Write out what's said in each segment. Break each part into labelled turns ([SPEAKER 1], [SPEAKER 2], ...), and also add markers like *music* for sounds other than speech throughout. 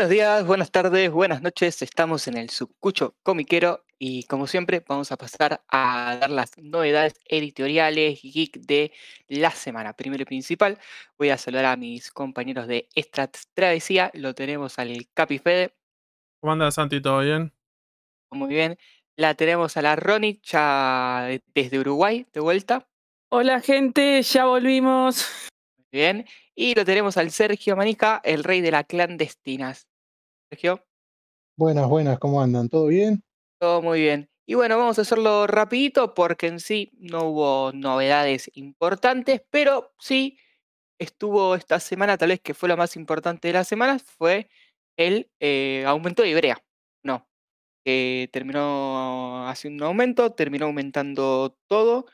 [SPEAKER 1] Buenos días, buenas tardes, buenas noches. Estamos en el Subcucho Comiquero y como siempre vamos a pasar a dar las novedades editoriales geek de la semana. Primero y principal, voy a saludar a mis compañeros de Strats Travesía. Lo tenemos al Capi Fede.
[SPEAKER 2] ¿Cómo andas, Santi? ¿Todo bien?
[SPEAKER 1] Muy bien. La tenemos a la Ronnie ya desde Uruguay, de vuelta.
[SPEAKER 3] Hola gente, ya volvimos.
[SPEAKER 1] Muy bien. Y lo tenemos al Sergio Manija, el rey de las clandestinas. Sergio.
[SPEAKER 4] Buenas, buenas, ¿cómo andan? ¿Todo bien?
[SPEAKER 1] Todo muy bien. Y bueno, vamos a hacerlo rapidito porque en sí no hubo novedades importantes, pero sí estuvo esta semana, tal vez que fue lo más importante de la semana, fue el eh, aumento de Ibrea. No, que terminó haciendo un aumento, terminó aumentando todo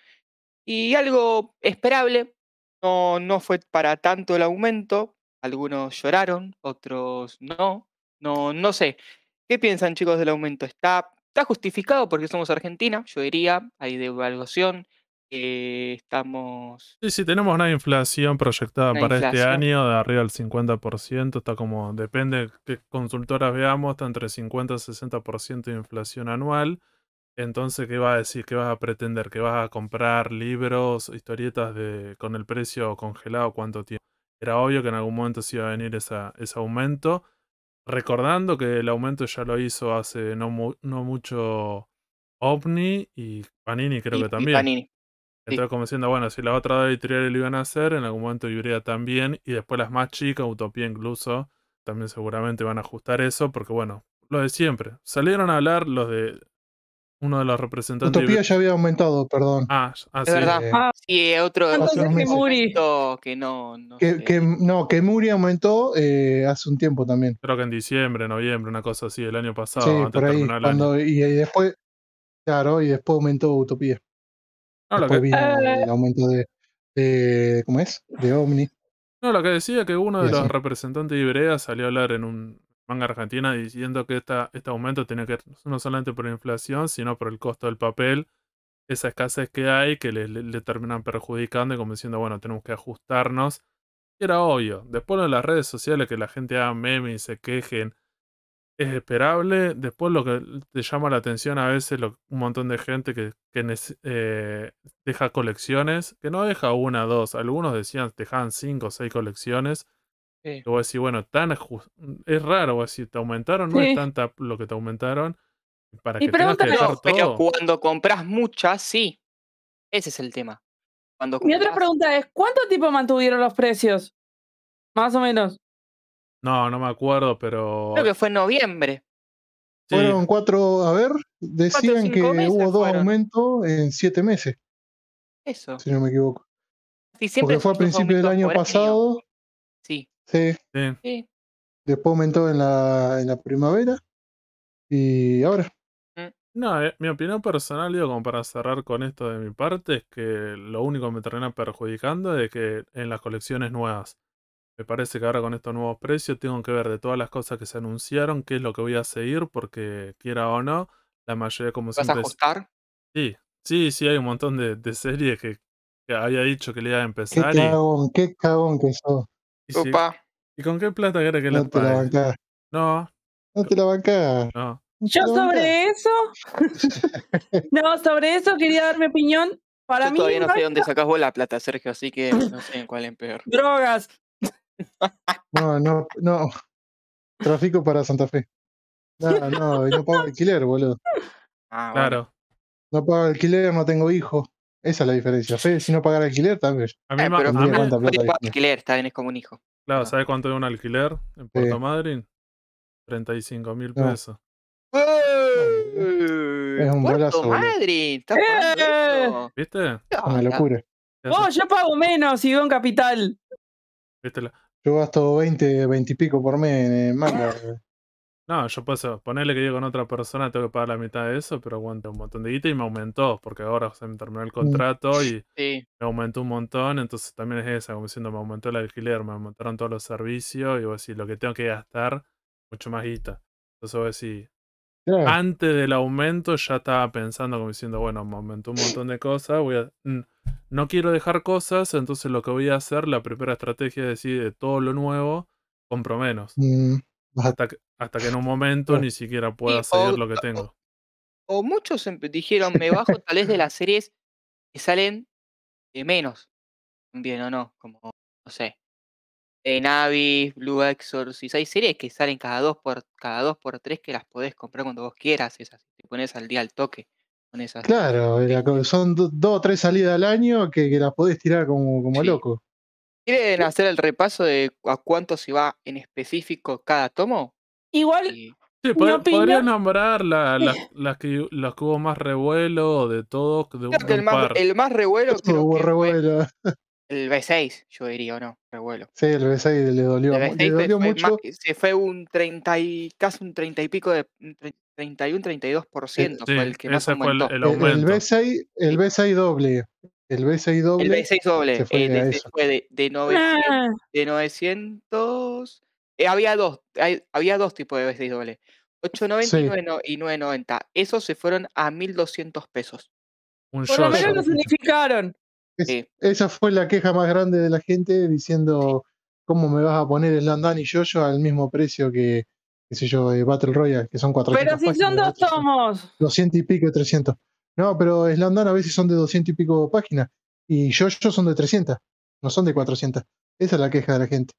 [SPEAKER 1] y algo esperable, no, no fue para tanto el aumento, algunos lloraron, otros no, no, no sé. ¿Qué piensan chicos del aumento? ¿Está, está justificado porque somos Argentina? Yo diría, hay devaluación, eh, estamos...
[SPEAKER 2] Sí, sí, tenemos una inflación proyectada
[SPEAKER 1] Una
[SPEAKER 2] para este año de arriba del 50%, está como, depende qué consultoras veamos, está entre 50 y 60% de inflación anual. Entonces, ¿qué vas a decir? ¿Qué vas a pretender? ¿Que vas a comprar libros, historietas de, con el precio congelado cuánto tiempo? Era obvio que en algún momento se iba a venir esa, ese aumento. Recordando que el aumento ya lo hizo hace no, mu- no mucho OVNI y Panini creo
[SPEAKER 1] y-
[SPEAKER 2] que
[SPEAKER 1] y
[SPEAKER 2] también.
[SPEAKER 1] Panini.
[SPEAKER 2] Entonces, como diciendo, bueno, si la otra editorial lo iban a hacer, en algún momento Ibrea también, y después las más chicas, Utopía incluso, también seguramente van a ajustar eso, porque bueno, lo de siempre. Salieron a hablar los de uno de los representantes. de
[SPEAKER 4] Utopía ya había aumentado, perdón.
[SPEAKER 2] Ah, ah,
[SPEAKER 1] Es
[SPEAKER 2] sí.
[SPEAKER 1] verdad.
[SPEAKER 4] Eh,
[SPEAKER 3] Ah,
[SPEAKER 1] Sí, otro
[SPEAKER 3] Entonces,
[SPEAKER 4] que
[SPEAKER 3] Muri.
[SPEAKER 1] argumento que no, no
[SPEAKER 4] que,
[SPEAKER 1] sé.
[SPEAKER 4] que- no, que Muri aumentó eh, hace un tiempo también.
[SPEAKER 2] Creo que en diciembre, noviembre, una cosa así, el año pasado,
[SPEAKER 4] sí,
[SPEAKER 2] antes
[SPEAKER 4] por
[SPEAKER 2] de
[SPEAKER 4] ahí.
[SPEAKER 2] terminar el año.
[SPEAKER 4] Cuando, y, y después, claro, y después aumentó Utopía.
[SPEAKER 2] No, lo
[SPEAKER 4] Después
[SPEAKER 2] que,
[SPEAKER 4] vino
[SPEAKER 3] Eh.
[SPEAKER 4] el aumento de, de- ¿cómo es? De Omni.
[SPEAKER 2] no, lo que decía que uno de los representantes de Ibrea salió a hablar en un manga argentina diciendo que este aumento tiene que no solamente por la inflación, sino por el costo del papel, esa escasez que hay que le, le- terminan perjudicando y como diciendo, bueno, tenemos que ajustarnos. Era obvio. Después en las redes sociales que la gente haga memes y se quejen, es esperable. Después lo que te llama la atención a veces, lo- un montón de gente que, que eh, deja colecciones, que no deja una, dos. Algunos decían, dejaban cinco o seis colecciones.
[SPEAKER 1] Sí.
[SPEAKER 2] Vos decís, bueno, tan es raro, vos decís, te aumentaron, no
[SPEAKER 3] Sí.
[SPEAKER 2] es tanta lo que te aumentaron. Para
[SPEAKER 3] Y
[SPEAKER 2] que tengas que
[SPEAKER 1] No, pero
[SPEAKER 2] todo.
[SPEAKER 1] cuando compras muchas, sí. Ese es el tema. Cuando
[SPEAKER 3] Mi otra
[SPEAKER 1] compras-
[SPEAKER 3] pregunta es, ¿cuánto tiempo mantuvieron los precios? Más o menos.
[SPEAKER 2] No, no me acuerdo, pero.
[SPEAKER 1] Creo que fue en noviembre.
[SPEAKER 2] sí,
[SPEAKER 4] Fueron cuatro, a ver, decían que hubo dos
[SPEAKER 1] fueron.
[SPEAKER 4] aumentos en siete meses,
[SPEAKER 1] Eso.
[SPEAKER 4] si no me equivoco.
[SPEAKER 1] Sí,
[SPEAKER 4] Porque fue al
[SPEAKER 1] son dos
[SPEAKER 4] principio del año
[SPEAKER 1] por
[SPEAKER 4] pasado,
[SPEAKER 1] Sí,
[SPEAKER 4] sí,
[SPEAKER 2] sí.
[SPEAKER 4] después aumentó en la, en la primavera y ahora.
[SPEAKER 2] No, eh, mi opinión personal, digo, como para cerrar con esto de mi parte, es que lo único que me termina perjudicando es que en las colecciones nuevas, me parece que ahora con estos nuevos precios tengo que ver de todas las cosas que se anunciaron, qué es lo que voy a seguir, porque quiera o no, la mayoría, como
[SPEAKER 1] ¿Vas a
[SPEAKER 2] siempre, es-
[SPEAKER 1] ajustar?
[SPEAKER 2] sí, sí, sí, hay un montón de, de series que, que había dicho que le iba a
[SPEAKER 4] Qué
[SPEAKER 2] empezar y,
[SPEAKER 4] cagón, qué cagón que sos.
[SPEAKER 1] Opa.
[SPEAKER 2] ¿y con qué plata querés que
[SPEAKER 4] No la
[SPEAKER 2] pague? No,
[SPEAKER 4] No te la bancás.
[SPEAKER 2] no.
[SPEAKER 4] no te
[SPEAKER 3] Yo sobre eso, *laughs* no, sobre eso quería dar mi opinión. Para
[SPEAKER 1] Yo
[SPEAKER 3] mí,
[SPEAKER 1] todavía no sé dónde sacás vos la plata, Sergio, así que no sé en cuál es peor. *laughs*
[SPEAKER 3] drogas.
[SPEAKER 4] No, no, no. Tráfico para Santa Fe. No, no, y no pago alquiler, boludo.
[SPEAKER 1] Ah, bueno.
[SPEAKER 2] Claro.
[SPEAKER 4] No pago alquiler, no tengo hijos. Esa es la diferencia. Fede, si no pagar alquiler, también.
[SPEAKER 2] A mí,
[SPEAKER 1] Eh, pero
[SPEAKER 4] cuánta plata tiene.
[SPEAKER 1] alquiler, bien, es como un hijo.
[SPEAKER 2] claro,
[SPEAKER 1] No.
[SPEAKER 2] ¿sabes cuánto es un alquiler en Puerto Madryn? 35 mil
[SPEAKER 4] No.
[SPEAKER 2] pesos.
[SPEAKER 4] Es un
[SPEAKER 1] Puerto. Madryn, ¿estás pagando
[SPEAKER 3] ¡Eh!
[SPEAKER 1] eso?
[SPEAKER 2] ¿Viste?
[SPEAKER 1] ¿Qué
[SPEAKER 4] Una locura.
[SPEAKER 2] ¿Qué
[SPEAKER 3] Oh, yo pago menos si vivo en capital.
[SPEAKER 2] ¿Viste la-
[SPEAKER 4] Yo gasto 20, 20 y pico por mes en manga. *laughs*
[SPEAKER 2] No, yo puedo ponerle que yo con otra persona tengo que pagar la mitad de eso, pero aguanta un montón de guita y me aumentó, porque ahora se me terminó el contrato y
[SPEAKER 1] Sí,
[SPEAKER 2] me aumentó un montón, entonces también es esa, como diciendo, me aumentó el alquiler, me aumentaron todos los servicios y vos decís, lo que tengo que gastar, mucho más guita. Entonces vos decís,
[SPEAKER 4] Claro.
[SPEAKER 2] antes del aumento ya estaba pensando como diciendo, bueno, me aumentó un montón de cosas, voy a, mm, no quiero dejar cosas, entonces lo que voy a hacer, la primera estrategia es decir, de todo lo nuevo, compro menos.
[SPEAKER 4] Mm, Vas a-
[SPEAKER 2] Hasta que, hasta que en un momento ni siquiera pueda seguir lo que tengo.
[SPEAKER 1] O muchos em- dijeron, me bajo tal vez de las series que salen de menos. Bien o no, como, no sé. En Navi, Blue Exorcist, hay series que salen cada dos por cada dos por tres que las podés comprar cuando vos quieras, esas. Te pones al día al toque con esas.
[SPEAKER 4] Claro, son do- dos o tres salidas al año que, que las podés tirar como, como
[SPEAKER 1] Sí.
[SPEAKER 4] loco.
[SPEAKER 1] ¿Quieren hacer el repaso de a cuánto se va en específico cada tomo?
[SPEAKER 3] Igual,
[SPEAKER 2] Sí,
[SPEAKER 3] Mi
[SPEAKER 2] pod-
[SPEAKER 3] opinión-
[SPEAKER 2] podrías nombrar la- *laughs* las, las que, las que hubo más revuelo de todo, de un,
[SPEAKER 1] creo que
[SPEAKER 2] de
[SPEAKER 1] el
[SPEAKER 2] un
[SPEAKER 1] más, el revuelo
[SPEAKER 4] Eso
[SPEAKER 1] creo
[SPEAKER 4] hubo
[SPEAKER 1] que
[SPEAKER 4] revuelo.
[SPEAKER 1] el B6, yo diría, ¿o no? Revuelo.
[SPEAKER 4] Sí, el B6 le dolió,
[SPEAKER 1] El
[SPEAKER 4] mu-
[SPEAKER 1] B6
[SPEAKER 4] le
[SPEAKER 1] fue-
[SPEAKER 4] dolió
[SPEAKER 1] fue
[SPEAKER 4] mucho.
[SPEAKER 1] más- se fue un 30 y casi un 30 y pico de un tre- 31, 32%
[SPEAKER 2] Sí,
[SPEAKER 1] fue el que más
[SPEAKER 2] el,
[SPEAKER 1] aumentó.
[SPEAKER 2] el
[SPEAKER 4] El, el
[SPEAKER 2] aumento.
[SPEAKER 4] B6, el B6 doble. El B6
[SPEAKER 1] El
[SPEAKER 4] doble.
[SPEAKER 1] B6 doble,
[SPEAKER 4] se fue
[SPEAKER 1] eh, de, de-
[SPEAKER 4] eso.
[SPEAKER 1] fue de, de 900,
[SPEAKER 3] ah,
[SPEAKER 1] de 900 eh, había dos, hay- había dos tipos de B6 doble, 890 y
[SPEAKER 4] Sí.
[SPEAKER 1] 9 y 990. Esos se fueron a 1200 pesos.
[SPEAKER 2] Un
[SPEAKER 3] por lo menos los unificaron.
[SPEAKER 4] Es-
[SPEAKER 1] Sí.
[SPEAKER 4] Esa fue la queja más grande de la gente diciendo cómo me vas a poner el Landan y Yoyo al mismo precio que, qué sé yo, eh, Battle Royale, que son 400
[SPEAKER 3] Pero si son dos tomos.
[SPEAKER 4] 200 y pico, 300. No, pero Slandan a veces son de 200 y pico páginas y Yoyo son de 300, no son de 400. Esa es la queja de la gente.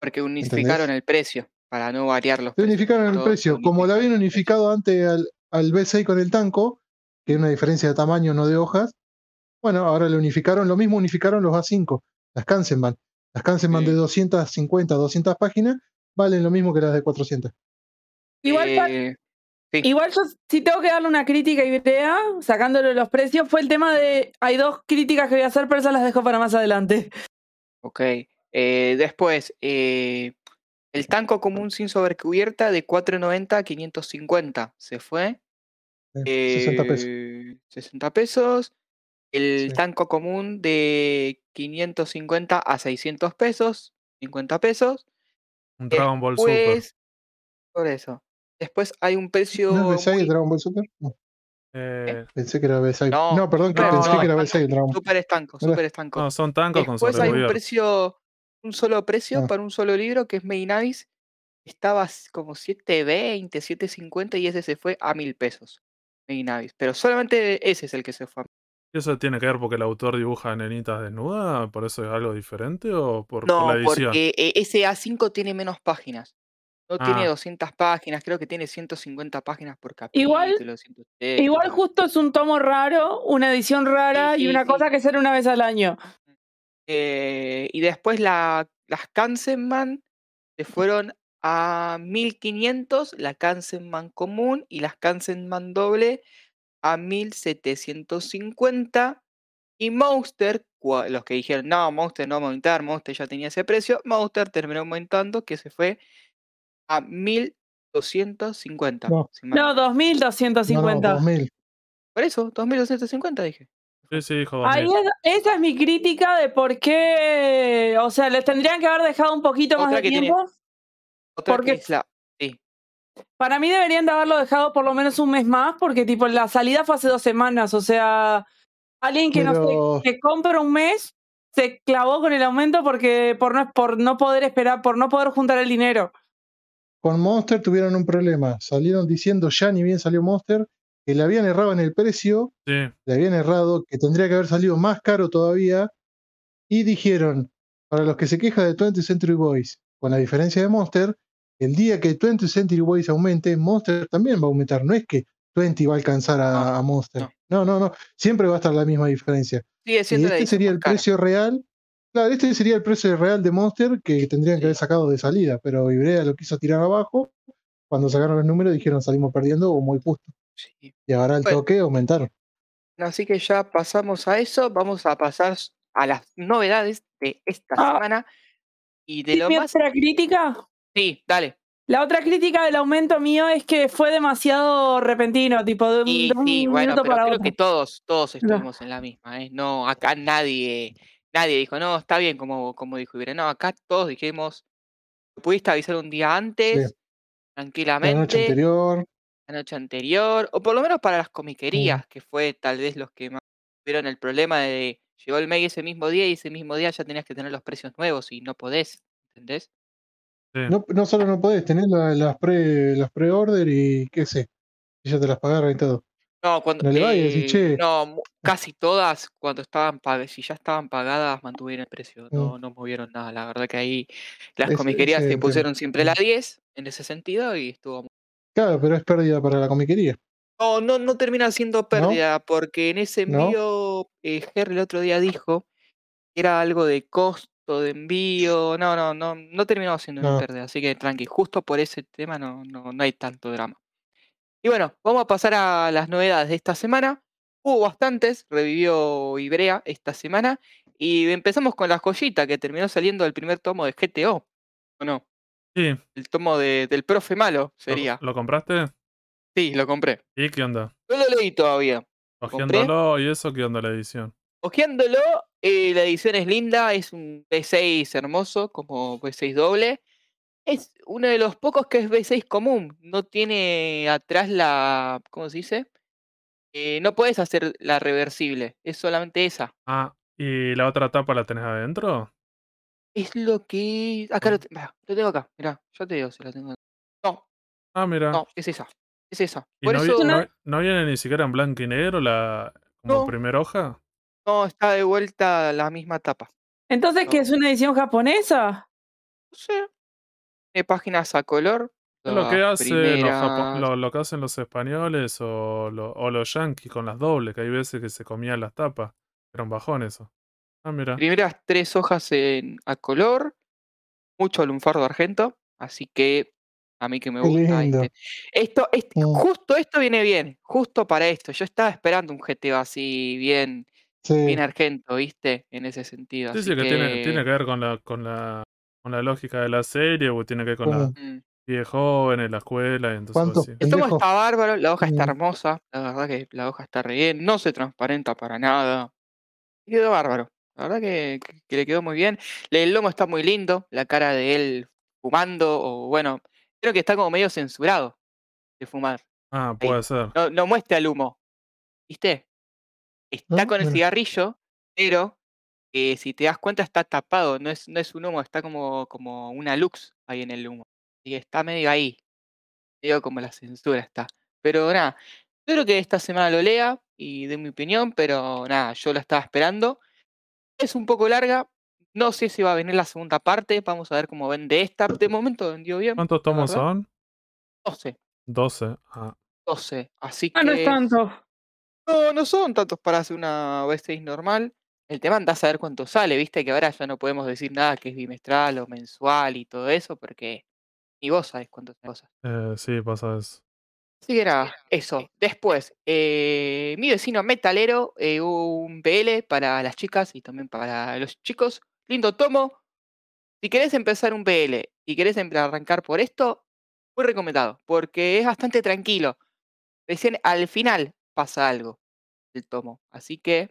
[SPEAKER 1] Porque unificaron el precio para no variar los precios.
[SPEAKER 4] unificaron el precio, como lo habían unificado antes al, al B6 con el Tanco, que es una diferencia de tamaño, no de hojas. Bueno, ahora le unificaron, lo mismo unificaron los A5, las Kansenban. Las Kansenban
[SPEAKER 1] Sí.
[SPEAKER 4] de 250, 200 páginas valen lo mismo que las de 400.
[SPEAKER 3] Igual,
[SPEAKER 1] Eh, sí.
[SPEAKER 3] igual yo si tengo que darle una crítica a Ibrea, sacándole los precios, fue el tema de. Hay dos críticas que voy a hacer, pero esas las dejo para más adelante.
[SPEAKER 1] Ok. Eh, después, eh, el tanco común sin sobrecubierta de 4.90 a 550 se fue.
[SPEAKER 4] Eh, 60 pesos.
[SPEAKER 1] Eh, 60 pesos. El
[SPEAKER 4] Sí.
[SPEAKER 1] tanco común de 550 a 600 pesos, 50 pesos.
[SPEAKER 2] Un Dragon Ball Super.
[SPEAKER 1] Después, por eso. Después hay un precio.
[SPEAKER 4] ¿No es B6
[SPEAKER 1] muy-
[SPEAKER 4] el Dragon Ball Super? No,
[SPEAKER 2] Eh,
[SPEAKER 4] pensé que era B6.
[SPEAKER 1] No,
[SPEAKER 4] No, perdón, que
[SPEAKER 2] no,
[SPEAKER 4] pensé
[SPEAKER 2] no,
[SPEAKER 4] que era
[SPEAKER 1] estanco,
[SPEAKER 4] B6 el Dragon Ball.
[SPEAKER 1] Super estanco, super estanco.
[SPEAKER 2] no, son tancos con
[SPEAKER 1] Después hay un precio, un solo precio
[SPEAKER 4] Ah.
[SPEAKER 1] para un solo libro que es Meinavis. Estaba como 7.20, 7.50 y ese se fue a mil pesos. Meinavis. Pero solamente ese es el que se fue. a-
[SPEAKER 2] ¿Y ¿Eso tiene que ver porque el autor dibuja nenitas desnudas? ¿Por eso es algo diferente o por, por
[SPEAKER 1] No,
[SPEAKER 2] la edición?
[SPEAKER 1] porque eh, ese A5 tiene menos páginas. No tiene
[SPEAKER 2] Ah.
[SPEAKER 1] 200 páginas, creo que tiene 150 páginas por capítulo.
[SPEAKER 3] Igual-
[SPEAKER 1] 170.
[SPEAKER 3] Igual justo es un tomo raro, una edición rara
[SPEAKER 1] Sí,
[SPEAKER 3] y una
[SPEAKER 1] sí.
[SPEAKER 3] cosa que hacer una vez al año.
[SPEAKER 1] Eh, y después la, las Kansenman se fueron a 1500, la Kansenman común y las Kansenman doble a 1750. Y Monster, los que dijeron, no, Monster no va a aumentar, Monster ya tenía ese precio, Monster terminó aumentando, que se fue a 1250.
[SPEAKER 4] No.
[SPEAKER 3] No,
[SPEAKER 1] no-
[SPEAKER 4] No, no,
[SPEAKER 3] 2250.
[SPEAKER 4] 2000.
[SPEAKER 1] Por eso, 2250 dije.
[SPEAKER 2] Sí, sí, dijo
[SPEAKER 3] Ahí
[SPEAKER 2] 2000.
[SPEAKER 3] es- esa es mi crítica de por qué. O sea, les tendrían que haber dejado un poquito más de
[SPEAKER 1] que tiene-
[SPEAKER 3] tiempo.
[SPEAKER 1] Otra
[SPEAKER 3] Porque-
[SPEAKER 1] que es la. Sí,
[SPEAKER 3] Para mí deberían de haberlo dejado por lo menos un mes más, porque tipo la salida fue hace dos semanas. O sea, alguien que no
[SPEAKER 4] Pero-
[SPEAKER 3] sé, que compra un mes se clavó con el aumento porque por no, por no poder esperar, por no poder juntar el dinero.
[SPEAKER 4] Con Monster tuvieron un problema. Salieron diciendo ya ni bien salió Monster que le habían errado en el precio,
[SPEAKER 2] Sí,
[SPEAKER 4] le habían errado, que tendría que haber salido más caro todavía. Y dijeron, para los que se quejan de 20th Century Boys, con la diferencia de Monster, el día que 20th Century Boys aumente, Monster también va a aumentar. No es que 20 va a alcanzar a,
[SPEAKER 1] No,
[SPEAKER 4] a Monster.
[SPEAKER 1] no.
[SPEAKER 4] No, no, no. Siempre va a estar la misma diferencia.
[SPEAKER 1] sigue
[SPEAKER 4] Y
[SPEAKER 1] siendo la
[SPEAKER 4] este sería el precio real. Claro, este sería el precio real de Monster que tendrían que
[SPEAKER 1] Sí.
[SPEAKER 4] haber sacado de salida, pero Ibrea lo quiso tirar abajo. Cuando sacaron los números dijeron salimos perdiendo o muy justo.
[SPEAKER 1] Sí.
[SPEAKER 4] Y ahora al
[SPEAKER 1] Bueno.
[SPEAKER 4] toque aumentaron.
[SPEAKER 1] Así que ya pasamos a eso. Vamos a pasar a las novedades de esta
[SPEAKER 3] Ah.
[SPEAKER 1] semana. Y de
[SPEAKER 3] ¿Y
[SPEAKER 1] lo
[SPEAKER 3] mi
[SPEAKER 1] más.
[SPEAKER 3] otra crítica?
[SPEAKER 1] Sí, dale.
[SPEAKER 3] La otra crítica del aumento mío es que fue demasiado repentino, tipo de un,
[SPEAKER 1] Sí,
[SPEAKER 3] de un
[SPEAKER 1] sí, bueno,
[SPEAKER 3] minuto
[SPEAKER 1] pero
[SPEAKER 3] para
[SPEAKER 1] creo
[SPEAKER 3] otro.
[SPEAKER 1] que todos, todos estuvimos en la misma, ¿eh? No, acá nadie, nadie dijo, no, está bien como, como dijo Ibrea. No, acá todos dijimos, pudiste avisar un día antes,
[SPEAKER 4] La noche
[SPEAKER 1] tranquilamente,
[SPEAKER 4] anterior.
[SPEAKER 1] La noche anterior, o por lo menos para las comiquerías, que fue tal vez los que más tuvieron el problema de llegó el mail ese mismo día y ese mismo día ya tenías que tener los precios nuevos y no podés, ¿entendés?
[SPEAKER 2] Sí.
[SPEAKER 4] No, no solo no podés, tenés la- las pre las pre-order y qué sé. Y ya te las pagaron y todo.
[SPEAKER 1] No, cuando,
[SPEAKER 4] No
[SPEAKER 1] eh,
[SPEAKER 4] "Che".
[SPEAKER 1] no, casi todas cuando estaban pagadas, si ya estaban pagadas, mantuvieron el precio,
[SPEAKER 4] Mm.
[SPEAKER 1] no, no movieron nada. La verdad que ahí las comiquerías se pusieron siempre la
[SPEAKER 4] Mm.
[SPEAKER 1] 10 en ese sentido y estuvo. mu-
[SPEAKER 4] Claro, pero es pérdida para la comiquería.
[SPEAKER 1] No, no, no termina siendo pérdida, porque en ese
[SPEAKER 4] ¿No?
[SPEAKER 1] envío, eh, Jerry el otro día dijo que era algo de costo de envío. No, no, no, no terminó siendo una
[SPEAKER 4] No.
[SPEAKER 1] pérdida, así que tranqui, justo por ese tema no, no, no hay tanto drama. Y bueno, vamos a pasar a las novedades de esta semana. Hubo bastantes, revivió Ibrea esta semana. Y empezamos con la joyita que terminó saliendo el primer tomo de GTO. ¿O no?
[SPEAKER 2] Sí,
[SPEAKER 1] El tomo de- del profe malo
[SPEAKER 2] ¿lo,
[SPEAKER 1] sería.
[SPEAKER 2] lo compraste?
[SPEAKER 1] Sí, lo compré.
[SPEAKER 2] ¿Y qué onda?
[SPEAKER 1] No lo leí todavía. Lo compré.
[SPEAKER 2] Cogiéndolo y eso, ¿qué onda la edición?
[SPEAKER 1] Ojeándolo, eh, la edición es linda, es un B6 hermoso, como B6 doble. Es uno de los pocos que es B6 común. No tiene atrás la. ¿Cómo se dice? Eh, no puedes hacer la reversible, es solamente esa.
[SPEAKER 2] Ah, ¿y la otra tapa la tenés adentro?
[SPEAKER 1] Es lo que. Acá lo, te- mirá, lo tengo acá, mirá, yo te digo si la tengo. No,
[SPEAKER 2] Ah, mira.
[SPEAKER 1] no, es esa. Es esa.
[SPEAKER 2] ¿Y
[SPEAKER 1] Por
[SPEAKER 2] no, vi-
[SPEAKER 1] eso
[SPEAKER 2] no- no viene ni siquiera en blanco y negro la como
[SPEAKER 1] No.
[SPEAKER 2] primera hoja?
[SPEAKER 1] no está de vuelta la misma tapa.
[SPEAKER 3] Entonces, ¿qué es una edición japonesa?
[SPEAKER 1] No sé. Tiene páginas a color.
[SPEAKER 2] Es lo que,
[SPEAKER 1] las
[SPEAKER 2] hace los japo-
[SPEAKER 1] primeras-
[SPEAKER 2] lo, lo que hacen los españoles o, lo- o los yankees con las dobles, que hay veces que se comían las tapas. Era un bajón eso. Ah, mira.
[SPEAKER 1] primeras tres hojas en, a color, mucho lunfardo argento, así que a mí que me gusta este. Esto, este-
[SPEAKER 4] Mm.
[SPEAKER 1] justo esto viene bien, justo para esto. Yo estaba esperando un GTO así bien,
[SPEAKER 4] Sí.
[SPEAKER 1] bien argento, ¿viste? En ese sentido.
[SPEAKER 2] Sí,
[SPEAKER 1] así
[SPEAKER 2] sí, que, Tiene, tiene que ver con la, con la con la lógica de la serie, o tiene que ver con la
[SPEAKER 4] ¿Cómo?
[SPEAKER 1] Mm.
[SPEAKER 2] joven, la escuela, y entonces
[SPEAKER 1] El tomo está bárbaro, la hoja está hermosa, la verdad que la hoja está re bien, no se transparenta para nada. Quedó bárbaro, la verdad que, le quedó muy bien. El lomo está muy lindo, la cara de él fumando, o bueno, creo que está como medio censurado de fumar.
[SPEAKER 2] Ah, puede ser.
[SPEAKER 1] No, no muestra el humo, ¿viste? Está
[SPEAKER 4] Ah,
[SPEAKER 1] con el cigarrillo, pero eh, si te das cuenta está tapado, no es, no es un humo, está como, como una luz ahí en el humo. Y está medio ahí, medio como la censura está. Pero nada, yo creo que esta semana lo lea y dé mi opinión, pero nada, yo la estaba esperando. Es un poco larga, no sé si va a venir la segunda parte, vamos a ver cómo vende esta. De momento vendió bien,
[SPEAKER 2] ¿Cuántos tomos son?
[SPEAKER 1] 12,
[SPEAKER 2] 12. Ah,
[SPEAKER 1] 12, así
[SPEAKER 3] Ah, no es
[SPEAKER 1] que...
[SPEAKER 3] tanto.
[SPEAKER 1] No, no son tantos para hacer una V6 normal. El tema anda a saber cuánto sale, viste que ahora ya no podemos decir nada que es bimestral o mensual y todo eso, porque ni vos sabés cuánto cosas.
[SPEAKER 2] eh, sí, pasa eso.
[SPEAKER 1] Así que nada, eso. Después, eh, mi vecino metalero, eh, un BL para las chicas y también para los chicos. Lindo tomo. Si querés empezar un BL y querés em- arrancar por esto, muy recomendado, porque es bastante tranquilo. Recién al final pasa algo del tomo. Así que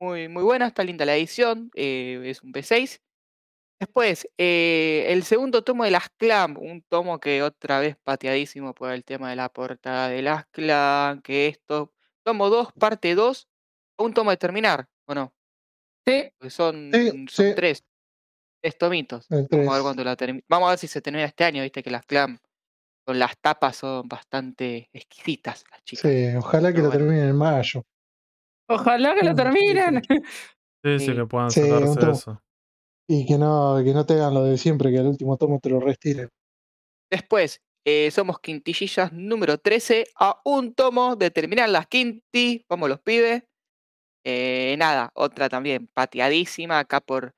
[SPEAKER 1] muy, muy buena, está linda la edición, eh, es un B6. Después, eh, el segundo tomo de las Clan, un tomo que otra vez pateadísimo por el tema de la portada de las Clan, que esto, tomo 2, parte 2, un tomo de terminar, ¿o no?
[SPEAKER 3] Sí.
[SPEAKER 1] Porque son,
[SPEAKER 4] Sí,
[SPEAKER 1] son
[SPEAKER 4] sí.
[SPEAKER 1] tres, tres tomitos. Vamos a ver
[SPEAKER 4] tres.
[SPEAKER 1] cuándo la termina. Vamos a ver si se termina este año, viste que las Clan con las tapas son bastante exquisitas las chicas.
[SPEAKER 4] Sí, ojalá que
[SPEAKER 1] Pero
[SPEAKER 4] lo
[SPEAKER 1] bueno.
[SPEAKER 4] terminen en mayo.
[SPEAKER 3] Ojalá que lo
[SPEAKER 4] Mm,
[SPEAKER 3] terminen. *laughs*
[SPEAKER 2] Sí, sí,
[SPEAKER 1] Sí.
[SPEAKER 2] que puedan sacarse eso.
[SPEAKER 4] Y que no, que no te hagan lo de siempre, que al último tomo te lo restiren.
[SPEAKER 1] Después, eh, somos Quintillillas número 13, a un tomo de terminar las Quinti. Vamos los pibes. Eh, nada, otra también pateadísima acá por,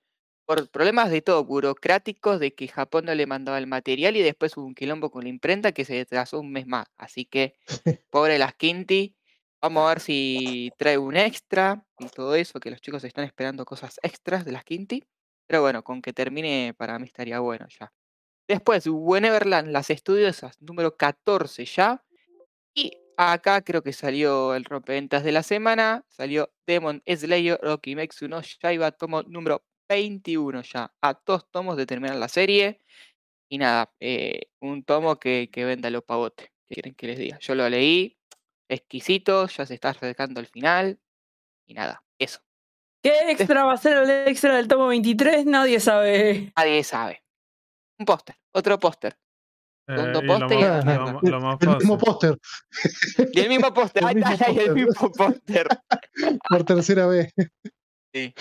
[SPEAKER 1] por problemas de todo, burocráticos, de que Japón no le mandaba el material y después hubo un quilombo con la imprenta que se retrasó un mes más. Así que, *laughs* pobre las Quinti. Vamos a ver si trae un extra y todo eso, que los chicos están esperando cosas extras de las Quinti. Pero bueno, con que termine para mí estaría bueno ya. Después, Wheneverland, las estudiosas, número 14 ya. Y acá creo que salió el rompeventas de la semana. Salió Demon Slayer Rokimetsu no Yaiba, tomo número 21 ya. A dos tomos de terminar la serie. Y nada, eh, un tomo que, que venda los pavotes. ¿Qué quieren que les diga? Yo lo leí, exquisito, ya se está acercando el final. Y nada, eso.
[SPEAKER 3] ¿Qué extra va a ser el extra del tomo 23? Nadie sabe.
[SPEAKER 1] Nadie sabe. Un póster, otro póster.
[SPEAKER 2] Eh,
[SPEAKER 1] Segundo
[SPEAKER 2] y lo
[SPEAKER 1] póster y
[SPEAKER 2] lo más
[SPEAKER 4] El mismo póster
[SPEAKER 1] Y el mismo póster.
[SPEAKER 4] El
[SPEAKER 1] Ahí
[SPEAKER 4] mismo
[SPEAKER 1] el
[SPEAKER 4] póster.
[SPEAKER 1] mismo póster.
[SPEAKER 4] por tercera vez.
[SPEAKER 1] Sí.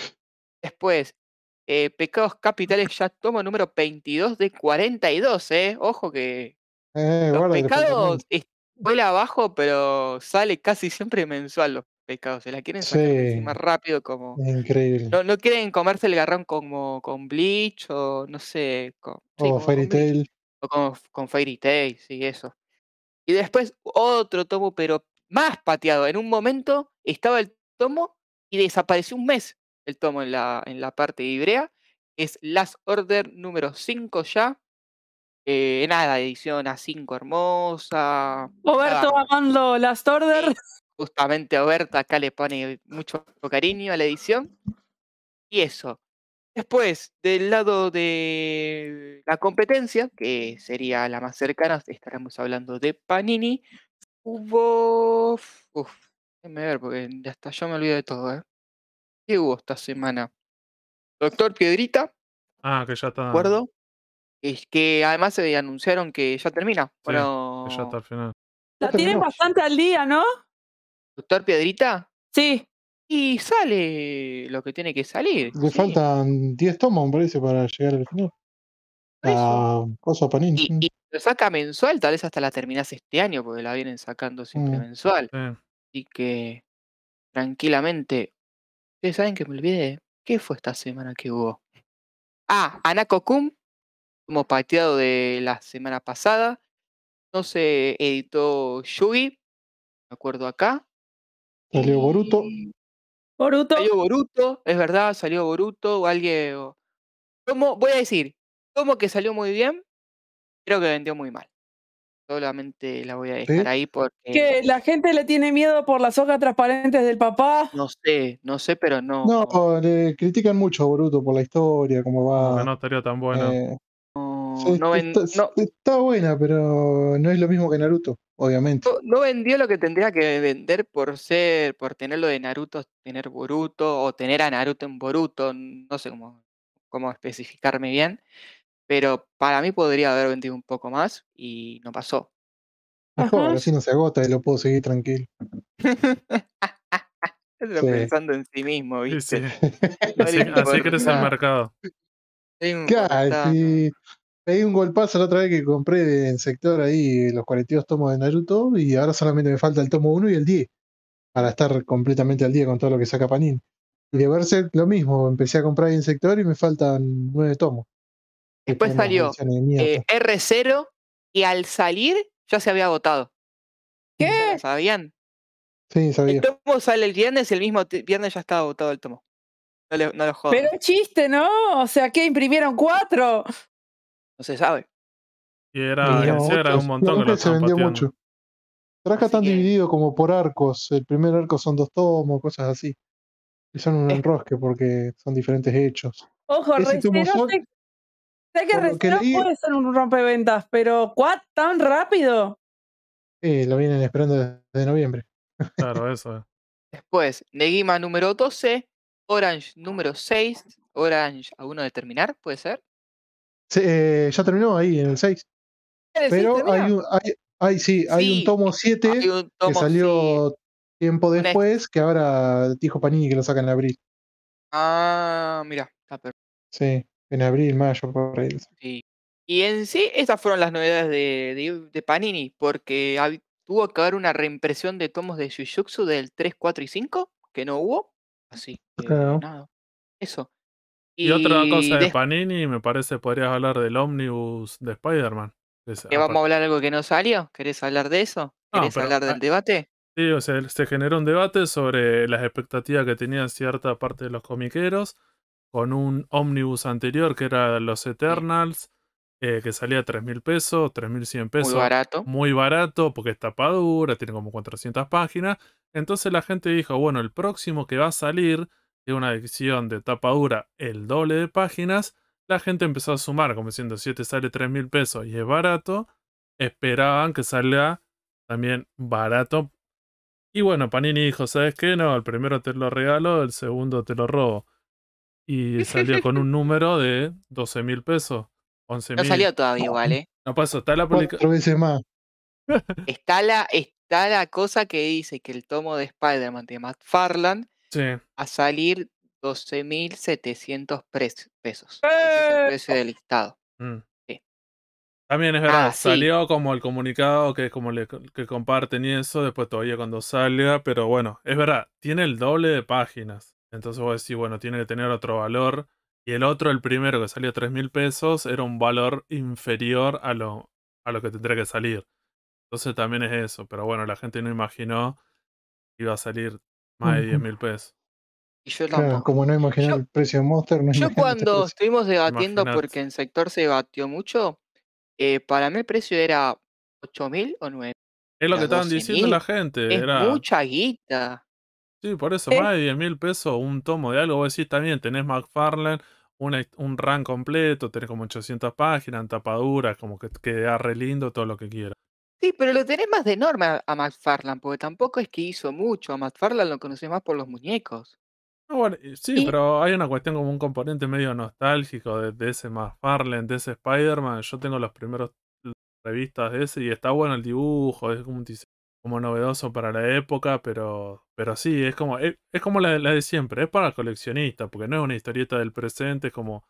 [SPEAKER 1] Después, eh, Pecados Capitales ya tomo número 22 de 42, ¿eh? Ojo que
[SPEAKER 4] Eh,
[SPEAKER 1] los
[SPEAKER 4] guarda
[SPEAKER 1] pecados vuela abajo, pero sale casi siempre mensual los pecados. Se la quieren sacar
[SPEAKER 4] Sí.
[SPEAKER 1] rápido como...
[SPEAKER 4] Increíble.
[SPEAKER 1] No, no quieren comerse el garrón como con Bleach o no sé, con, sí,
[SPEAKER 4] o Fairy Tail.
[SPEAKER 1] o con, con Fairy Tail, sí, eso. Y después otro tomo, pero más pateado. En un momento estaba el tomo y desapareció un mes el tomo en la, en la parte de Ibrea. Es Last Order número 5 ya. Eh, nada, edición A5 hermosa.
[SPEAKER 3] Roberto
[SPEAKER 1] Nada,
[SPEAKER 3] amando Last Order.
[SPEAKER 1] Justamente Oberta acá le pone mucho cariño a la edición. Y eso. Después, del lado de la competencia, que sería la más cercana, estaremos hablando de Panini. Hubo. Uf, déjame ver, porque hasta yo me olvido de todo, ¿eh? ¿Qué hubo esta semana? Doctor Piedrita,
[SPEAKER 2] Ah, que ya
[SPEAKER 1] ¿de
[SPEAKER 2] está.
[SPEAKER 1] acuerdo? Es que además se anunciaron que ya termina.
[SPEAKER 2] Sí, que ya está
[SPEAKER 1] Bueno,
[SPEAKER 2] al final.
[SPEAKER 3] La tienen bastante al día, ¿no?
[SPEAKER 1] Doctor Piedrita,
[SPEAKER 3] Sí.
[SPEAKER 1] y sale lo que tiene que salir.
[SPEAKER 4] Le
[SPEAKER 1] sí,
[SPEAKER 4] faltan 10 tomos, me parece, para llegar al final.
[SPEAKER 1] por eso.
[SPEAKER 4] A cosa Panini.
[SPEAKER 1] Y,
[SPEAKER 4] mm.
[SPEAKER 1] y lo saca mensual, tal vez hasta la terminás este año, porque la vienen sacando siempre
[SPEAKER 4] Mm.
[SPEAKER 1] mensual.
[SPEAKER 2] Sí.
[SPEAKER 1] Así que tranquilamente. Ustedes saben que me olvidé. ¿Qué fue esta semana que hubo? Ah, Anako Kun, como pateado de la semana pasada. No se editó Yugi, me acuerdo acá.
[SPEAKER 4] Salió Boruto.
[SPEAKER 3] Boruto.
[SPEAKER 1] Salió Boruto, es verdad, salió Boruto o alguien. o- Tomo, voy a decir, como que salió muy bien, creo que vendió muy mal. Solamente la voy a dejar
[SPEAKER 4] ¿Sí?
[SPEAKER 1] ahí porque
[SPEAKER 3] Que la gente le tiene miedo por las hojas transparentes del papá.
[SPEAKER 1] no sé, no sé, pero no.
[SPEAKER 4] No, le critican mucho a Boruto por la historia, cómo va.
[SPEAKER 2] no estaría tan bueno.
[SPEAKER 4] eh,
[SPEAKER 1] No,
[SPEAKER 4] se-
[SPEAKER 1] no ven-
[SPEAKER 4] está,
[SPEAKER 1] no-
[SPEAKER 4] está buena, pero no es lo mismo que Naruto, obviamente.
[SPEAKER 1] no- no vendió lo que tendría que vender por ser, por tenerlo de Naruto, tener Boruto, o tener a Naruto en Boruto, no sé cómo, cómo especificarme bien, pero para mí podría haber vendido un poco más y no pasó.
[SPEAKER 4] Mejor,
[SPEAKER 3] Ajá.
[SPEAKER 4] así no se agota y lo puedo seguir tranquilo. *laughs* Sí.
[SPEAKER 1] pensando en sí mismo,
[SPEAKER 2] Sí,
[SPEAKER 1] ¿viste?
[SPEAKER 2] sí. *laughs*
[SPEAKER 1] No
[SPEAKER 2] Así, así crece el mercado.
[SPEAKER 4] Claro. Pegué un golpazo la otra vez que compré en sector ahí los 42 tomos de Naruto y ahora solamente me falta el tomo 1 y el 10 para estar completamente al día con todo lo que saca Panini. Y de verse lo mismo, empecé a comprar ahí en sector y me faltan 9 tomos.
[SPEAKER 1] Después salió
[SPEAKER 4] ediciones de mierda.
[SPEAKER 1] eh, R0 y al salir ya se había agotado. ¿Ya
[SPEAKER 3] ¿Qué?
[SPEAKER 1] sabían?
[SPEAKER 4] sí, sabía.
[SPEAKER 1] El tomo sale el viernes y el mismo viernes ya estaba agotado el tomo. No, le- no lo jodan,
[SPEAKER 3] Pero es chiste, ¿no? O sea, que imprimieron cuatro.
[SPEAKER 1] No se sabe.
[SPEAKER 2] Y era,
[SPEAKER 4] Y no,
[SPEAKER 2] encima era
[SPEAKER 4] otros-
[SPEAKER 2] un montón que lo
[SPEAKER 4] se vendió
[SPEAKER 2] pateando.
[SPEAKER 4] mucho. Pero acá están
[SPEAKER 1] que-
[SPEAKER 4] divididos como por arcos. El primer arco son dos tomos, cosas así. Y son un enrosque porque son diferentes hechos.
[SPEAKER 3] Ojo, Recero,
[SPEAKER 4] son-
[SPEAKER 3] sé, sé que Recero
[SPEAKER 4] leí-
[SPEAKER 3] puede ser un rompeventas, pero ¿cuál tan rápido?
[SPEAKER 4] Eh, lo vienen esperando desde noviembre.
[SPEAKER 2] Claro, *laughs* eso. es.
[SPEAKER 1] Después, Negima número 12, Orange número 6, Orange a uno de terminar, ¿puede ser?
[SPEAKER 4] Se- eh, ya terminó ahí en el 6.
[SPEAKER 1] ¿El seis
[SPEAKER 4] Pero
[SPEAKER 1] termina?
[SPEAKER 4] hay un, hay, hay- sí, hay
[SPEAKER 1] Sí,
[SPEAKER 4] un tomo 7
[SPEAKER 1] Hay un
[SPEAKER 4] que
[SPEAKER 1] tomo, sí.
[SPEAKER 4] salió tiempo después, que ahora dijo Panini que lo saca en abril.
[SPEAKER 1] Ah, mira, está perfecto.
[SPEAKER 4] Sí, en abril, mayo, por ahí.
[SPEAKER 1] Sí. Y en sí, estas fueron las novedades de, de- de Panini, porque tuvo que haber una reimpresión de tomos de Jujutsu del 3, 4 y 5, que no hubo. Así que
[SPEAKER 4] Claro.
[SPEAKER 1] nada. Eso.
[SPEAKER 2] Y, otra cosa de Panini, me parece, podrías hablar del Omnibus de Spider-Man. que es
[SPEAKER 1] ¿que vamos a hablar algo que no salió? ¿Querés hablar de eso?
[SPEAKER 2] No,
[SPEAKER 1] ¿Querés
[SPEAKER 2] pero
[SPEAKER 1] hablar del
[SPEAKER 2] hay-
[SPEAKER 1] debate?
[SPEAKER 2] Sí, o sea, se generó un debate sobre las expectativas que tenían cierta parte de los comiqueros con un ómnibus anterior que era Los Eternals, eh, que salía a 3 mil pesos, 3.100
[SPEAKER 1] Muy
[SPEAKER 2] pesos.
[SPEAKER 1] barato.
[SPEAKER 2] muy barato porque es tapadura, tiene como 400 páginas. Entonces la gente dijo, bueno, el próximo que va a salir es una edición de tapadura el doble de páginas. La gente empezó a sumar, como diciendo, si este sale 3 mil pesos y es barato, esperaban que salga también barato. Y bueno, Panini dijo, ¿sabes qué? No, el primero te lo regalo, el segundo te lo robo. Y salió con un *laughs* número de 12 mil pesos. 11.000.
[SPEAKER 1] No salió todavía igual, ¿eh?
[SPEAKER 2] No pasó, está la publicación.
[SPEAKER 4] Cuatro veces más.
[SPEAKER 1] Está la, está la cosa que dice que el tomo de Spider-Man de McFarlane
[SPEAKER 2] Sí.
[SPEAKER 1] a salir 12.700 pres- pesos. Ese es el
[SPEAKER 3] ¡Eh!
[SPEAKER 1] precio del listado.
[SPEAKER 2] mm.
[SPEAKER 1] Sí.
[SPEAKER 2] También es verdad,
[SPEAKER 1] Ah, sí.
[SPEAKER 2] salió como el comunicado que como le que comparten y eso, después todavía cuando salga, pero bueno, es verdad, tiene el doble de páginas. Entonces vos decís, bueno, tiene que tener otro valor. Y el otro, el primero que salió 3 mil pesos, era un valor inferior a lo, a lo que tendría que salir. Entonces también es eso, pero bueno, la gente no imaginó que iba a salir más de
[SPEAKER 4] Ujú.
[SPEAKER 2] 10 mil pesos.
[SPEAKER 1] Y yo
[SPEAKER 4] Claro,
[SPEAKER 1] tampoco.
[SPEAKER 4] como no imaginar
[SPEAKER 1] Yo-
[SPEAKER 4] el precio de Monster, no
[SPEAKER 1] Yo cuando estuvimos debatiendo, porque en sector se debatió mucho, eh, para mí el precio era 8.000 o 9.000.
[SPEAKER 2] Es lo que estaban diciendo
[SPEAKER 1] 12.000
[SPEAKER 2] la gente.
[SPEAKER 1] Es
[SPEAKER 2] Era,
[SPEAKER 1] mucha guita.
[SPEAKER 2] Sí, por eso,
[SPEAKER 3] ¿Eh?
[SPEAKER 2] más de 10 mil pesos un tomo de algo. Vos decís también, tenés McFarlane, una un run completo, tenés como 800 páginas, tapaduras, como que queda re lindo, todo lo que quieras.
[SPEAKER 1] Sí, pero lo tenés más de norma a McFarlane, porque tampoco es que hizo mucho. A McFarlane lo conocés más por los muñecos.
[SPEAKER 2] Ah, bueno, y- sí,
[SPEAKER 1] Y-
[SPEAKER 2] pero hay una cuestión como un componente medio nostálgico de, de ese McFarlane, de ese Spider-Man. Yo tengo los primeros revistas de ese y está bueno el dibujo, es como un como novedoso para la época, pero, pero sí, es como, es, es como la, la de siempre, es para coleccionistas, porque no es una historieta del presente, es como,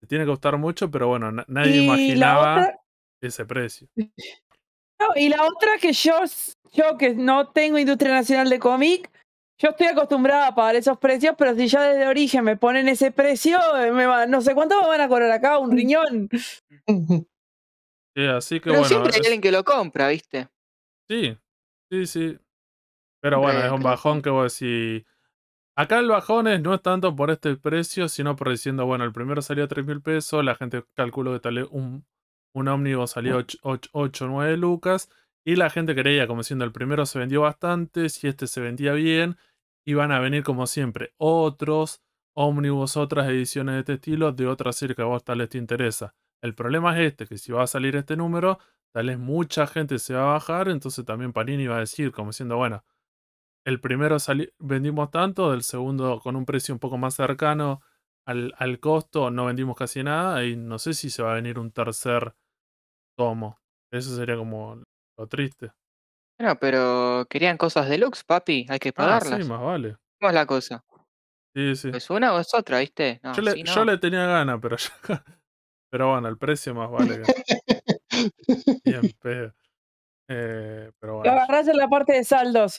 [SPEAKER 2] te tiene que gustar mucho, pero bueno, na- nadie
[SPEAKER 3] Y la
[SPEAKER 2] imaginaba
[SPEAKER 3] otra,
[SPEAKER 2] ese precio. *laughs*
[SPEAKER 3] y la otra que yo, yo que no tengo industria nacional de cómic, yo estoy acostumbrada a pagar esos precios, pero si ya desde origen me ponen ese precio, eh, me va- no sé cuánto me van a cobrar acá, un riñón.
[SPEAKER 2] Sí, así que
[SPEAKER 1] Pero
[SPEAKER 2] bueno,
[SPEAKER 1] siempre hay
[SPEAKER 2] es-
[SPEAKER 1] alguien que lo compra, ¿viste?
[SPEAKER 2] sí, sí, sí. Pero bueno,
[SPEAKER 1] hay
[SPEAKER 2] es un bajón que vos decís. Acá el bajón es, no es tanto por este precio, sino por diciendo, bueno, el primero salió a 3 mil pesos, la gente calculó que tal un, un ómnibus salió 8 o 9 lucas, y la gente creía, como diciendo, el primero se vendió bastante, si este se vendía bien, iban a venir como siempre otros ómnibus, otras ediciones de este estilo, de otra serie que a vos tal vez te interesa. El problema es este, que si va a salir este número, tal vez mucha gente se va a bajar, entonces también Panini va a decir, como diciendo, bueno, el primero vendimos tanto, del segundo con un precio un poco más cercano al, al costo no vendimos casi nada y no sé si se va a venir un tercer tomo. Eso sería como lo triste.
[SPEAKER 1] Bueno, pero querían cosas deluxe, papi. Hay que
[SPEAKER 2] Ah,
[SPEAKER 1] pagarlas.
[SPEAKER 2] sí, más vale.
[SPEAKER 1] ¿Cómo es la cosa?
[SPEAKER 2] Sí, sí.
[SPEAKER 1] ¿Es una o es otra, viste? No,
[SPEAKER 2] yo, le, yo le tenía ganas, pero ya- *laughs* Pero bueno, el precio más vale que *laughs* bien pedo. Eh, pero
[SPEAKER 3] Lo
[SPEAKER 2] bueno,
[SPEAKER 3] agarrás en la parte de saldos.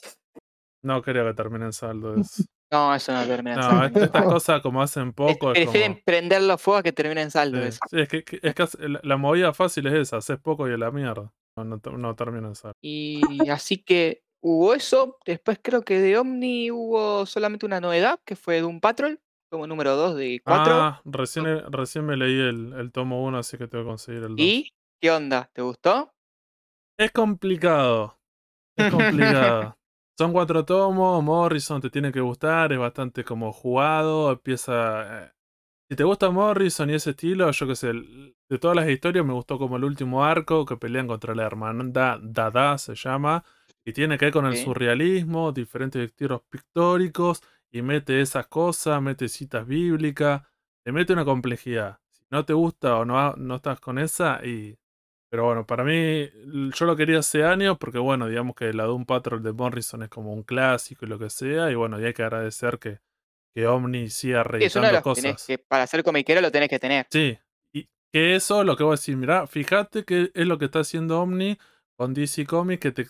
[SPEAKER 2] no quería que termine en saldo. es-
[SPEAKER 1] No, eso no termina en
[SPEAKER 2] No,
[SPEAKER 1] saldo.
[SPEAKER 2] est- estas *laughs* cosas como hacen poco es
[SPEAKER 1] Prefieren
[SPEAKER 2] como...
[SPEAKER 1] prender los fuegos que terminen en saldo.
[SPEAKER 2] Sí,
[SPEAKER 1] eso.
[SPEAKER 2] sí, es que, es que la, la movida fácil es esa, haces poco y a la mierda. No, no, no termina en saldo.
[SPEAKER 1] Y así que hubo eso. Después creo que de Omni hubo solamente una novedad, que fue de un Patrol, como número 2 de 4.
[SPEAKER 2] Ah, recién, recién me leí el, el tomo 1, así que tengo que conseguir el 2.
[SPEAKER 1] ¿Y qué onda? ¿Te gustó?
[SPEAKER 2] Es complicado. Es complicado. *laughs* Son cuatro tomos, Morrison te tiene que gustar, es bastante como jugado, empieza... eh, Si te gusta Morrison y ese estilo, yo qué sé, de todas las historias me gustó como el último arco, que pelean contra la hermandad Dada, se llama, y tiene que ver con el surrealismo, diferentes estilos pictóricos, y mete esas cosas, mete citas bíblicas, le mete una complejidad. Si no te gusta o no, no estás con esa, y pero bueno, para mí, yo lo quería hace años porque, bueno, digamos que la Doom Patrol de Morrison es como un clásico y lo que sea. Y bueno, y hay que agradecer que, que Omni siga
[SPEAKER 1] Sí,
[SPEAKER 2] reeditando
[SPEAKER 1] los que tenés
[SPEAKER 2] cosas.
[SPEAKER 1] que, para ser comiquero lo tenés que tener.
[SPEAKER 2] Sí, y que eso, lo que voy a decir, mirá, fíjate que es lo que está haciendo Omni con DC Comics que te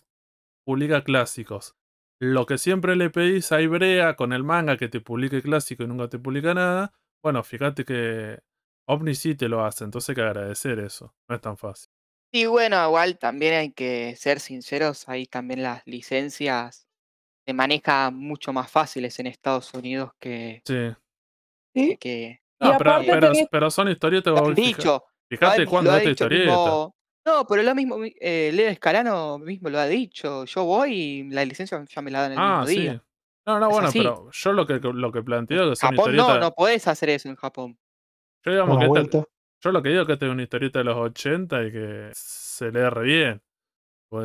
[SPEAKER 2] publica clásicos. Lo que siempre le pedís a Ibrea con el manga que te publique clásico y nunca te publica nada. Bueno, fíjate que Omni sí te lo hace, entonces hay que agradecer eso. No es tan fácil.
[SPEAKER 1] Y bueno, igual también hay que ser sinceros, ahí también las licencias se manejan mucho más fáciles en Estados Unidos que...
[SPEAKER 2] Sí.
[SPEAKER 3] ¿sí?
[SPEAKER 1] que
[SPEAKER 2] No, pero,
[SPEAKER 3] aparte
[SPEAKER 2] pero,
[SPEAKER 3] tenés-
[SPEAKER 2] pero son historietas.
[SPEAKER 1] dicho.
[SPEAKER 2] Fijate cuándo es esta historieta.
[SPEAKER 1] mismo- No, pero lo mismo, mi- eh, Leo Escalano mismo lo ha dicho. Yo voy y la licencia ya me la dan el
[SPEAKER 2] Ah,
[SPEAKER 1] mismo
[SPEAKER 2] sí.
[SPEAKER 1] día.
[SPEAKER 2] No, no,
[SPEAKER 1] Es
[SPEAKER 2] bueno,
[SPEAKER 1] así.
[SPEAKER 2] pero yo lo que, lo que planteo que son
[SPEAKER 1] Japón no,
[SPEAKER 2] historietas.
[SPEAKER 1] no podés hacer eso en Japón.
[SPEAKER 2] Yo digamos
[SPEAKER 4] Una
[SPEAKER 2] que esta-. Yo lo que digo es que esta es una historieta de los 80 y que se lee re bien.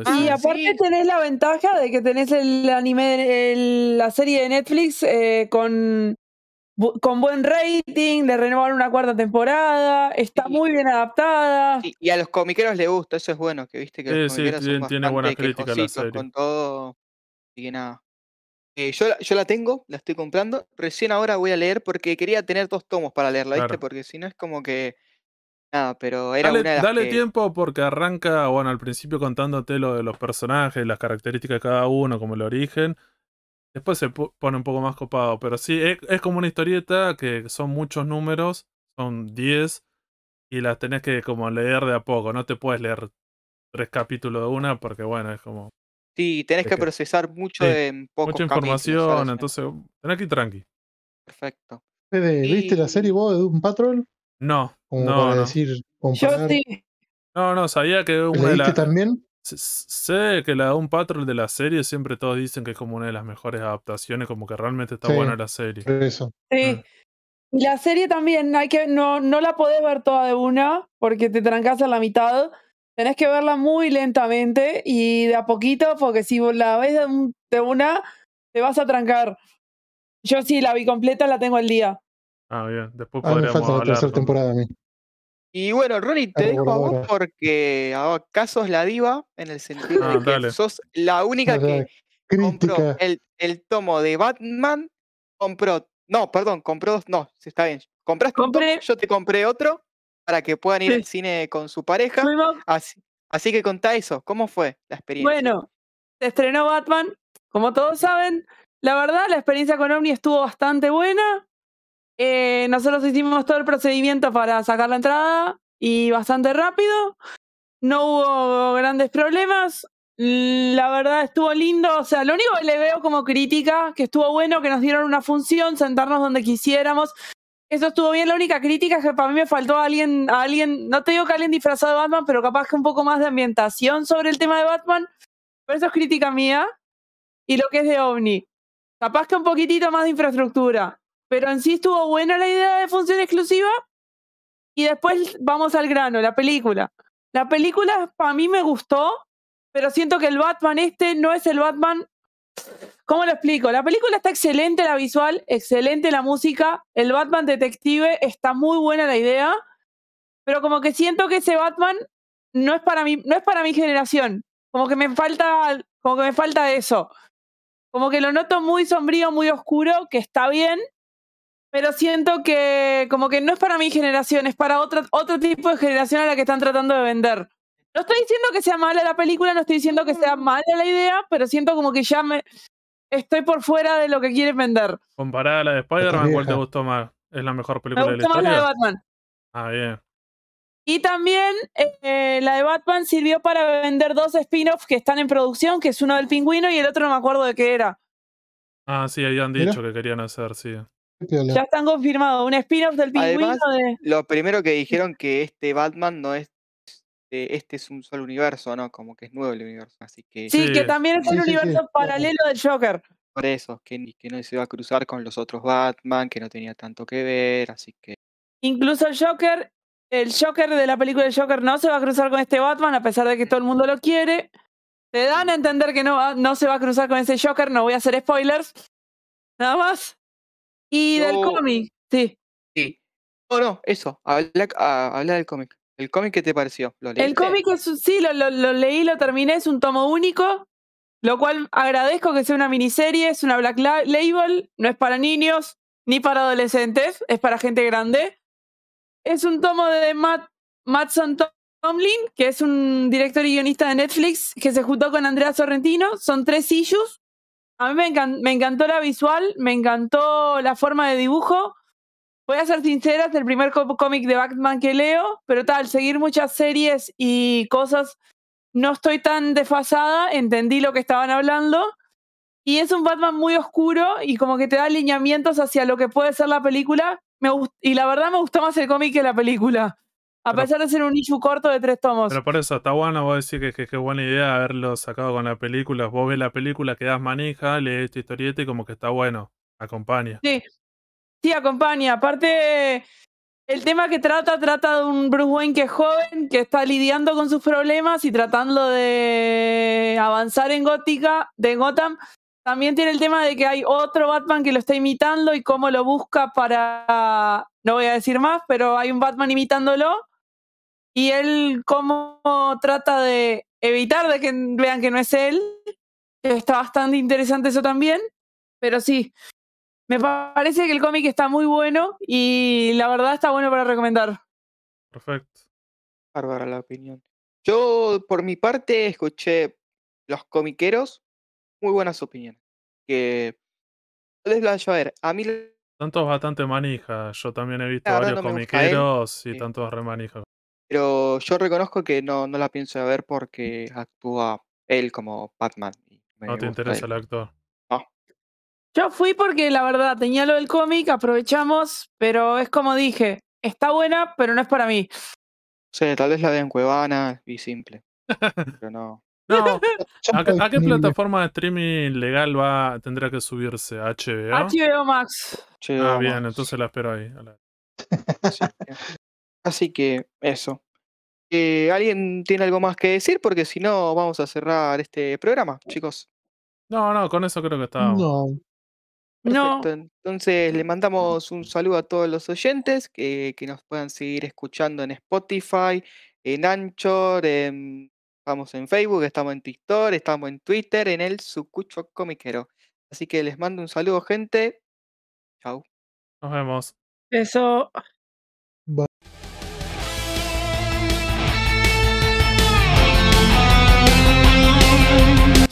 [SPEAKER 1] Ah,
[SPEAKER 3] Y aparte
[SPEAKER 1] sí.
[SPEAKER 3] tenés la ventaja de que tenés el anime, de- el- la serie de Netflix eh, con bu- con buen rating, le renovaron una cuarta temporada, está
[SPEAKER 1] Sí.
[SPEAKER 3] muy bien adaptada.
[SPEAKER 1] Sí, y a los comiqueros les gusta, eso es bueno, que viste que los
[SPEAKER 2] Sí, sí,
[SPEAKER 1] comiqueros
[SPEAKER 2] tiene-
[SPEAKER 1] son
[SPEAKER 2] tiene buena
[SPEAKER 1] bastante
[SPEAKER 2] crítica la serie.
[SPEAKER 1] con todo. Así que nada. Eh, yo, la- yo la tengo, la estoy comprando. Recién ahora voy a leer porque quería tener dos tomos para leerla, ¿viste?
[SPEAKER 2] Claro.
[SPEAKER 1] Porque si no es como que. Nada, pero era
[SPEAKER 2] Dale,
[SPEAKER 1] una de las
[SPEAKER 2] dale
[SPEAKER 1] que-
[SPEAKER 2] tiempo porque arranca, bueno, al principio contándote lo de los personajes, las características de cada uno, como el origen. Después se pone un poco más copado, pero sí, es, es como una historieta que son muchos números, son 10, y las tenés que como leer de a poco, no te puedes leer tres capítulos de una porque bueno, es como
[SPEAKER 1] Sí, tenés
[SPEAKER 4] Es
[SPEAKER 1] que
[SPEAKER 4] que-
[SPEAKER 1] procesar mucho
[SPEAKER 2] Sí,
[SPEAKER 1] en pocos
[SPEAKER 2] mucha información,
[SPEAKER 1] ¿sabes?
[SPEAKER 2] entonces tenés que ir tranqui.
[SPEAKER 1] Perfecto.
[SPEAKER 4] ¿viste la serie vos de Doom Patrol?
[SPEAKER 2] No,
[SPEAKER 4] Como
[SPEAKER 2] no,
[SPEAKER 4] para
[SPEAKER 2] no.
[SPEAKER 4] decir, comparar.
[SPEAKER 3] sí,
[SPEAKER 2] No, no, sabía que una de
[SPEAKER 4] ¿Leíste
[SPEAKER 2] las...
[SPEAKER 4] también?
[SPEAKER 2] Sé que la de un patrol de la serie siempre todos dicen que es como una de las mejores adaptaciones, como que realmente está
[SPEAKER 4] Sí.
[SPEAKER 2] buena la serie.
[SPEAKER 4] Por eso.
[SPEAKER 3] sí.
[SPEAKER 2] Mm.
[SPEAKER 3] Y La serie también, hay que, no, no la podés ver toda de una, porque te trancas en la mitad. Tenés que verla muy lentamente y de a poquito, porque si vos la ves de, un- de una, te vas a trancar. Yo sí la vi completa, la tengo al día.
[SPEAKER 2] Ah, bien. Después
[SPEAKER 4] A mí me
[SPEAKER 2] podríamos
[SPEAKER 4] falta la
[SPEAKER 2] hablar.
[SPEAKER 4] tercera temporada a mí.
[SPEAKER 1] Y bueno, Ronnie, te dejo a vos porque acaso es la diva, en el sentido
[SPEAKER 2] Ah,
[SPEAKER 1] de que
[SPEAKER 2] dale.
[SPEAKER 1] sos la única que compró el, el tomo de Batman, compró, no, perdón, compró dos, no, sí, está bien, compraste un tomo,
[SPEAKER 3] Compré-
[SPEAKER 1] yo te compré otro para que puedan ir
[SPEAKER 3] Sí.
[SPEAKER 1] al cine con su pareja, así, así que contá eso, ¿cómo fue la experiencia?
[SPEAKER 3] Bueno, se estrenó Batman, como todos saben. La verdad, la experiencia con Omni estuvo bastante buena. Eh, nosotros hicimos todo el procedimiento para sacar la entrada y bastante rápido. No hubo grandes problemas. La verdad estuvo lindo. O sea, lo único que le veo como crítica, que estuvo bueno, que nos dieron una función, sentarnos donde quisiéramos. Eso estuvo bien. La única crítica es que para mí me faltó alguien, alguien, no te digo que alguien disfrazado de Batman, pero capaz que un poco más de ambientación sobre el tema de Batman. Pero eso es crítica mía. Y lo que es de OVNI. Capaz que un poquitito más de infraestructura. Pero en sí estuvo buena la idea de función exclusiva. Y después vamos al grano, la película. La película para mí me gustó, pero siento que el Batman este no es el Batman. ¿Cómo lo explico? La película está excelente, la visual, excelente la música. El Batman detective está muy buena la idea. Pero como que siento que ese Batman no es para mí, no es para mi generación. Como que me falta, como que me falta eso. Como que lo noto muy sombrío, muy oscuro, que está bien, pero siento que como que no es para mi generación, es para otro, otro tipo de generación a la que están tratando de vender. No estoy diciendo que sea mala la película, no estoy diciendo que sea mala la idea, pero siento como que ya me estoy por fuera de lo que quieren vender.
[SPEAKER 2] Comparada a la de Spider-Man, ¿cuál te gustó más? ¿Es la mejor
[SPEAKER 3] Me
[SPEAKER 2] película de la
[SPEAKER 3] gusta más la de
[SPEAKER 2] historia?
[SPEAKER 3] Batman.
[SPEAKER 2] Ah, bien.
[SPEAKER 3] Y también eh, la de Batman sirvió para vender dos spin-offs que están en producción, que es uno del pingüino y el otro no me acuerdo de qué era.
[SPEAKER 2] Ah, sí, habían
[SPEAKER 4] Mira.
[SPEAKER 2] dicho que querían hacer, sí.
[SPEAKER 3] Ya están confirmados. Un spin-off del pingüino
[SPEAKER 1] Además,
[SPEAKER 3] de.
[SPEAKER 1] Lo primero que dijeron que este Batman no es, eh, este es un solo universo, ¿no? Como que es nuevo el universo, así que
[SPEAKER 3] Sí,
[SPEAKER 2] Sí.
[SPEAKER 3] que también es
[SPEAKER 4] Sí,
[SPEAKER 3] el
[SPEAKER 4] sí,
[SPEAKER 3] universo paralelo del Joker.
[SPEAKER 1] por eso, que, ni- que no se va a cruzar con los otros Batman, que no tenía tanto que ver, así que
[SPEAKER 3] Incluso el Joker, el Joker de la película del Joker no se va a cruzar con este Batman, a pesar de que todo el mundo lo quiere. Te dan a entender que no, va- no se va a cruzar con ese Joker, no voy a hacer spoilers. Nada más. Y del cómic, sí.
[SPEAKER 1] sí. No, no, eso, habla, ah, habla del cómic. ¿El cómic qué te pareció? ¿Lo
[SPEAKER 3] El cómic es, sí, lo, lo- lo leí, lo terminé, es un tomo único, lo cual agradezco que sea una miniserie, es una Black La- Label, no es para niños ni para adolescentes, es para gente grande. Es un tomo de Matt, Mattson Tomlin, que es un director y guionista de Netflix, que se juntó con Andrea Sorrentino. Son tres issues. A mí me, encan- me encantó la visual, me encantó la forma de dibujo. Voy a ser sincera, es el primer cómic de Batman que leo, pero tal, seguir muchas series y cosas, no estoy tan desfasada, entendí lo que estaban hablando. Y es un Batman muy oscuro y como que te da alineamientos hacia lo que puede ser la película. Y la verdad me gustó más el cómic que la película. A
[SPEAKER 2] Pero-
[SPEAKER 3] pesar de ser un issue corto de tres tomos.
[SPEAKER 2] Pero por eso está bueno, vos decís que, que, que buena idea haberlo sacado con la película. Vos ves la película, quedás manija, lees esta historieta y como que está bueno. Acompaña.
[SPEAKER 3] Sí, sí, acompaña. Aparte, el tema que trata, trata de un Bruce Wayne que es joven, que está lidiando con sus problemas y tratando de avanzar en Gótica, de Gotham, también tiene el tema de que hay otro Batman que lo está imitando y cómo lo busca para. No voy a decir más, pero hay un Batman imitándolo. Y él cómo trata de evitar de que vean que no es él. Está bastante interesante eso también. Pero sí, me parece que el cómic está muy bueno y la verdad está bueno para recomendar.
[SPEAKER 2] Perfecto.
[SPEAKER 1] Bárbara la opinión. Yo, por mi parte, escuché los comiqueros, muy buenas opiniones. Que la vaya a ver. A mí,
[SPEAKER 2] Tanto es bastante manija. Yo también he visto varios
[SPEAKER 1] no él.
[SPEAKER 2] comiqueros y
[SPEAKER 1] Sí.
[SPEAKER 2] tanto es re manija.
[SPEAKER 1] Pero yo reconozco que no, no la pienso ver porque actúa él como Batman. y me
[SPEAKER 2] No te
[SPEAKER 1] gusta
[SPEAKER 2] interesa
[SPEAKER 1] él.
[SPEAKER 2] el actor.
[SPEAKER 3] Yo fui porque la verdad tenía lo del cómic, aprovechamos, pero es como dije, está buena, pero no es para mí.
[SPEAKER 1] Sea, tal vez la vean Cuevana y simple. *laughs* Pero no.
[SPEAKER 2] No, *laughs* ¿a, qué- a plataforma de streaming legal va tendrá que subirse? ¿A ¿HBO?
[SPEAKER 3] HBO Max.
[SPEAKER 2] Ah, bien, entonces la espero ahí. a la- *laughs*
[SPEAKER 1] Así que, así que eso. Eh, ¿Alguien tiene algo más que decir? Porque si no, vamos a cerrar este programa, chicos.
[SPEAKER 2] No, no, con eso creo que estábamos.
[SPEAKER 4] No,
[SPEAKER 3] No,
[SPEAKER 1] Perfecto. Entonces le mandamos un saludo a todos los oyentes que, que nos puedan seguir escuchando en Spotify, en Anchor, en, estamos en Facebook, estamos en TikTok, estamos en Twitter, en el Sucucho Comiquero. Así que les mando un saludo, gente. Chau.
[SPEAKER 2] Nos vemos.
[SPEAKER 3] eso.